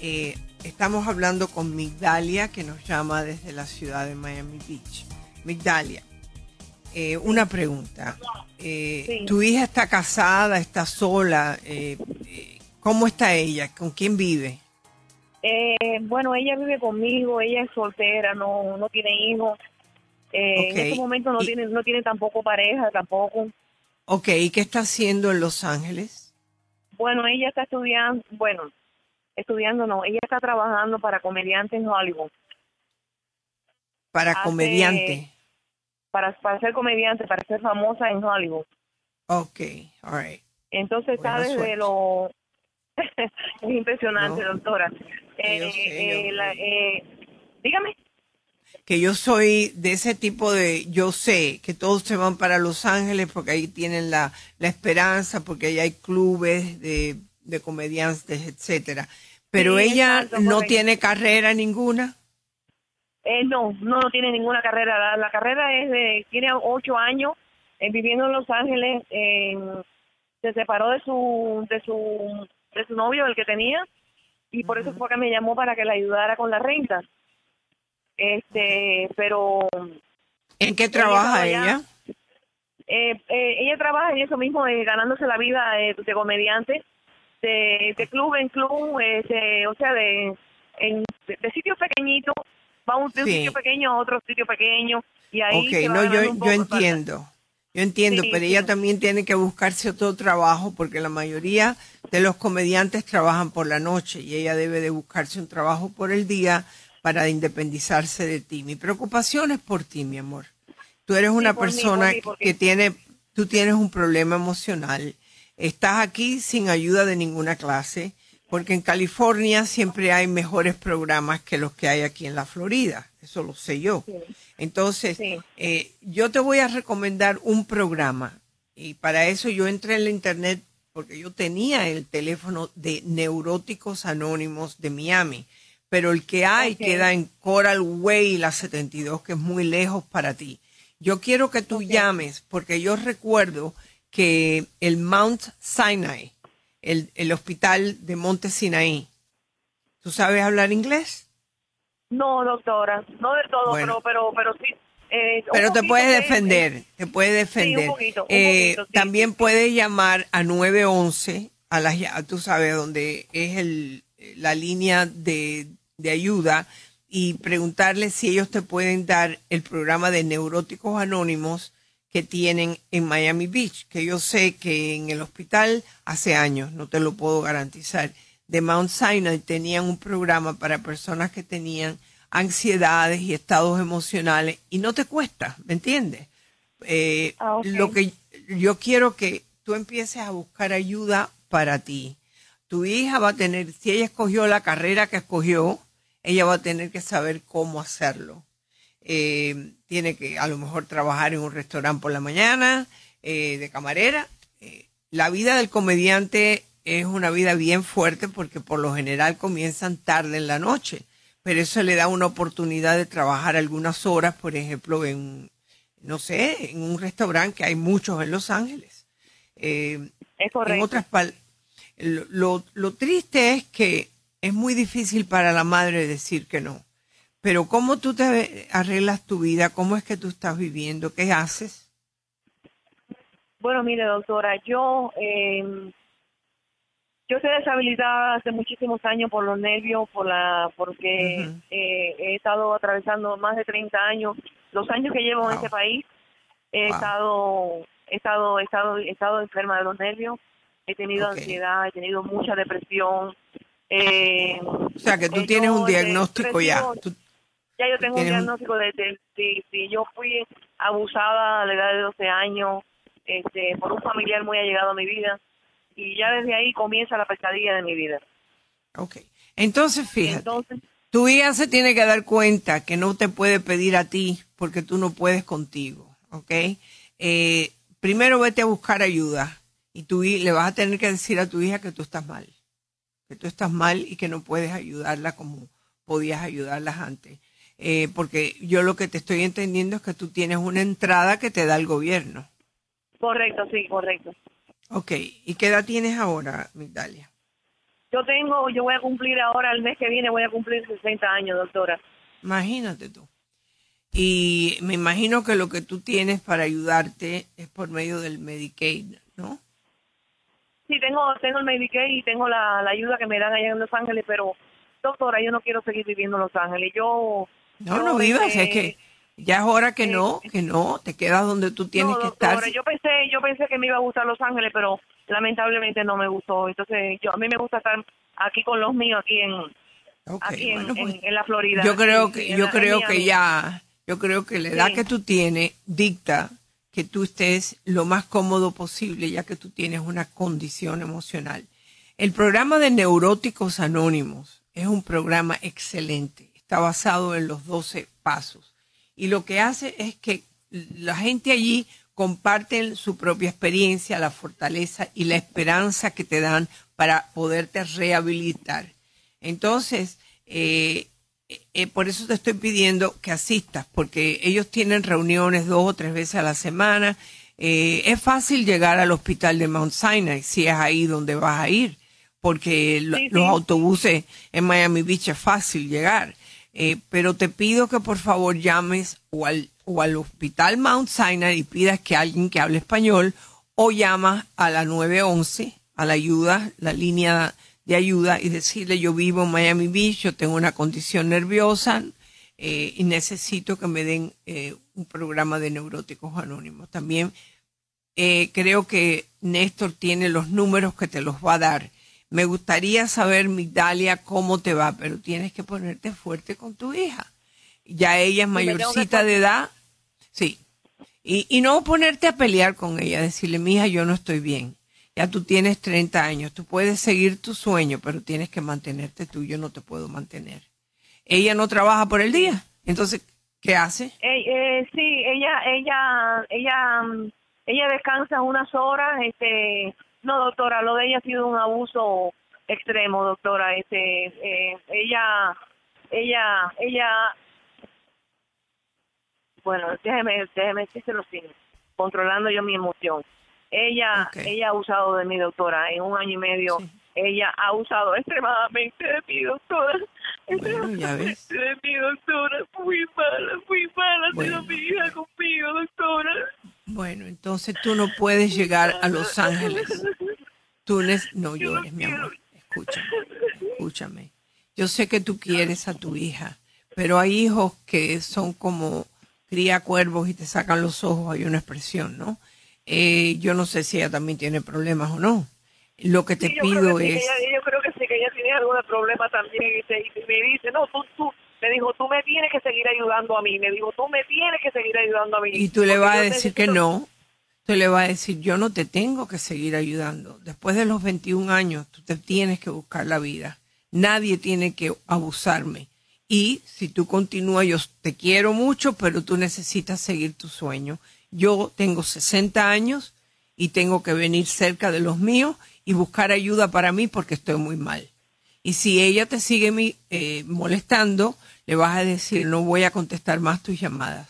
Eh, estamos hablando con Migdalia que nos llama desde la ciudad de Miami Beach. Migdalia, eh, una pregunta. Eh, ¿Tu hija está casada, está sola? Eh, ¿Cómo está ella? ¿Con quién vive? Bueno, ella vive conmigo, ella es soltera, no, no tiene hijos. En este momento no, tiene, no tiene tampoco pareja, tampoco. Ok, ¿y qué está haciendo en Los Ángeles? Bueno, ella está estudiando, bueno, estudiando no, ella está trabajando para comediante en Hollywood. Para comediante para, para ser comediante, para ser famosa en Hollywood. Ok, all right. Entonces está desde lo... es impresionante, doctora. Eh, eh, eh, dígame. Que yo soy de ese tipo de, yo sé que todos se van para Los Ángeles porque ahí tienen la, la esperanza, porque ahí hay clubes de, de comediantes, etcétera. Pero ella no tiene carrera ninguna. Eh, no, no, tiene ninguna carrera. La, carrera es de, tiene ocho años eh, viviendo en Los Ángeles. se separó de su, de su, de su novio, el que tenía, y por eso fue que me llamó para que le ayudara con la renta. Este, pero. ¿En qué trabaja ella? Eh, eh, ella trabaja en eso mismo, ganándose la vida de comediante, de, de club en club, este, o sea, de, en, de sitios pequeñitos va un, sitio pequeño a otro sitio pequeño y ahí okay, no, yo, yo entiendo. Yo entiendo, pero ella también tiene que buscarse otro trabajo porque la mayoría de los comediantes trabajan por la noche y ella debe de buscarse un trabajo por el día para independizarse de ti. Mi preocupación es por ti, mi amor. Tú eres una persona que tiene, tú tienes un problema emocional. Estás aquí sin ayuda de ninguna clase porque en California siempre hay mejores programas que los que hay aquí en la Florida, eso lo sé yo. Entonces, eh, yo te voy a recomendar un programa. Y para eso yo entré en la internet porque yo tenía el teléfono de Neuróticos Anónimos de Miami, pero el que hay queda en Coral Way, la 72, que es muy lejos para ti. Yo quiero que tú llames porque yo recuerdo que el Mount Sinai, el, el hospital de Monte Sinaí. ¿Tú sabes hablar inglés? No, doctora, no del todo, pero, pero, pero sí. Eh, pero te puedes defender, te puedes defender. Eh, también puedes llamar a 911, a las, tú sabes, donde es el, la línea de, de ayuda y preguntarle si ellos te pueden dar el programa de Neuróticos Anónimos que tienen en Miami Beach, que yo sé que en el hospital hace años, no te lo puedo garantizar, de Mount Sinai tenían un programa para personas que tenían ansiedades y estados emocionales y no te cuesta, ¿me entiendes? Eh, ah, lo que yo quiero que tú empieces a buscar ayuda para ti. Tu hija va a tener, si ella escogió la carrera que escogió, ella va a tener que saber cómo hacerlo. Eh, tiene que a lo mejor trabajar en un restaurante por la mañana, eh, de camarera. Eh, la vida del comediante es una vida bien fuerte porque por lo general comienzan tarde en la noche, pero eso le da una oportunidad de trabajar algunas horas, por ejemplo, en, no sé, en un restaurante que hay muchos en Los Ángeles. es correcto. En otras lo, lo triste es que es muy difícil para la madre decir que no pero ¿cómo tú te arreglas tu vida? ¿Cómo es que tú estás viviendo? ¿Qué haces? Bueno, mire, doctora, yo eh, yo estoy deshabilitada hace muchísimos años por los nervios, por la porque eh, he estado atravesando más de 30 años, los años que llevo en este país, he estado he estado he estado he estado enferma de los nervios, he tenido ansiedad, he tenido mucha depresión. Eh, o sea, que tú tienes un diagnóstico ya. Ya yo tengo un diagnóstico de, si, yo fui abusada a la edad de 12 años este, por un familiar muy allegado a mi vida y ya desde ahí comienza la pesadilla de mi vida. Ok, entonces fíjate, tu hija se tiene que dar cuenta que no te puede pedir a ti porque tú no puedes contigo, ¿ok? Eh, primero vete a buscar ayuda y tú le vas a tener que decir a tu hija que tú estás mal, que tú estás mal y que no puedes ayudarla como podías ayudarla antes. Eh, porque yo lo que te estoy entendiendo es que tú tienes una entrada que te da el gobierno. Correcto, sí, correcto. Ok, ¿y qué edad tienes ahora, Migdalia? Yo tengo, yo voy a cumplir ahora, el mes que viene voy a cumplir 60 años, doctora. Imagínate tú. Y me imagino que lo que tú tienes para ayudarte es por medio del Medicaid, ¿no? Sí, tengo, tengo el Medicaid y tengo la, la ayuda que me dan allá en Los Ángeles, pero doctora, yo no quiero seguir viviendo en Los Ángeles. Yo no, no vivas, es que ya es hora que no, que no, te quedas donde tú tienes que estar. Yo pensé, yo pensé que me iba a gustar Los Ángeles, pero lamentablemente no me gustó. Entonces, yo a mí me gusta estar aquí con los míos, aquí en, aquí en, pues, la Florida. Yo creo que, yo creo que ya, yo creo que la edad que tú tienes dicta que tú estés lo más cómodo posible, ya que tú tienes una condición emocional. El programa de Neuróticos Anónimos es un programa excelente está basado en los 12 pasos. Y lo que hace es que la gente allí comparte su propia experiencia, la fortaleza y la esperanza que te dan para poderte rehabilitar. Entonces, eh, eh, por eso te estoy pidiendo que asistas, porque ellos tienen reuniones dos o tres veces a la semana. Eh, es fácil llegar al hospital de Mount Sinai si es ahí donde vas a ir, porque los autobuses en Miami Beach es fácil llegar. Eh, pero te pido que por favor llames o al, o al hospital Mount Sinai y pidas que alguien que hable español o llamas a la 911, a la ayuda, la línea de ayuda y decirle yo vivo en Miami Beach, yo tengo una condición nerviosa eh, y necesito que me den eh, un programa de neuróticos anónimos. También creo que Néstor tiene los números que te los va a dar me gustaría saber, Migdalia, cómo te va, pero tienes que ponerte fuerte con tu hija. Ya ella es mayorcita de edad, sí. Y, y no ponerte a pelear con ella, decirle, mija, yo no estoy bien. Ya tú tienes 30 años, tú puedes seguir tu sueño, pero tienes que mantenerte tú, yo no te puedo mantener. Ella no trabaja por el día, entonces, ¿qué hace? Eh, eh, sí, ella, ella, ella, mm, ella descansa unas horas, este, no, doctora, lo de ella ha sido un abuso extremo, doctora. Este, eh, ella, ella, ella, bueno, déjeme, déjeme lo sin controlando yo mi emoción. Ella, ella ha usado de mi doctora en un año y medio. Ella ha usado extremadamente de mi doctora. extremadamente de mi doctora. Muy mala, muy mala ha mi hija conmigo, doctora. Bueno, entonces tú no puedes llegar a Los Ángeles. Tú no llores, mi amor. Escúchame, escúchame. Yo sé que tú quieres a tu hija, pero hay hijos que son como cría cuervos y te sacan los ojos, hay una expresión, ¿no? Eh, yo no sé si ella también tiene problemas o no. Lo que te pido es... yo creo que sí, que ella tiene algún problema también y, me dice, no, tú, tú, me dijo, tú me tienes que seguir ayudando a mí. Me dijo, tú me tienes que seguir ayudando a mí. Y tú le vas a decir que no. Tú le vas a decir, yo no te tengo que seguir ayudando. Después de los 21 años, tú te tienes que buscar la vida. Nadie tiene que abusarme. Y si tú continúas, yo te quiero mucho, pero tú necesitas seguir tu sueño. Yo tengo 60 años y tengo que venir cerca de los míos y buscar ayuda para mí porque estoy muy mal. Y si ella te sigue eh, molestando, le vas a decir, no voy a contestar más tus llamadas.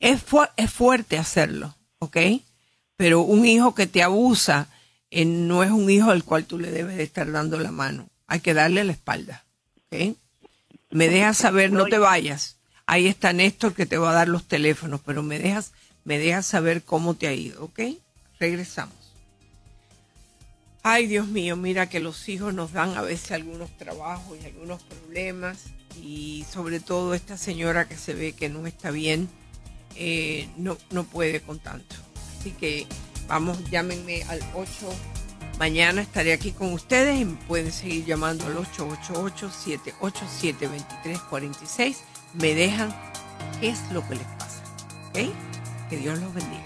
Es, fuerte hacerlo, ¿ok? Pero un hijo que te abusa eh, no es un hijo al cual tú le debes de estar dando la mano. Hay que darle la espalda, ¿ok? Me dejas saber, no te vayas. Ahí está Néstor que te va a dar los teléfonos, pero me dejas, me dejas saber cómo te ha ido, ¿ok? Regresamos. Ay, Dios mío, mira que los hijos nos dan a veces algunos trabajos y algunos problemas y sobre todo esta señora que se ve que no está bien, eh, no, no puede con tanto. Así que vamos, llámenme al 8. Mañana estaré aquí con ustedes y pueden seguir llamando al 888-787-2346. Me dejan qué es lo que les pasa. ¿Ok? Que Dios los bendiga.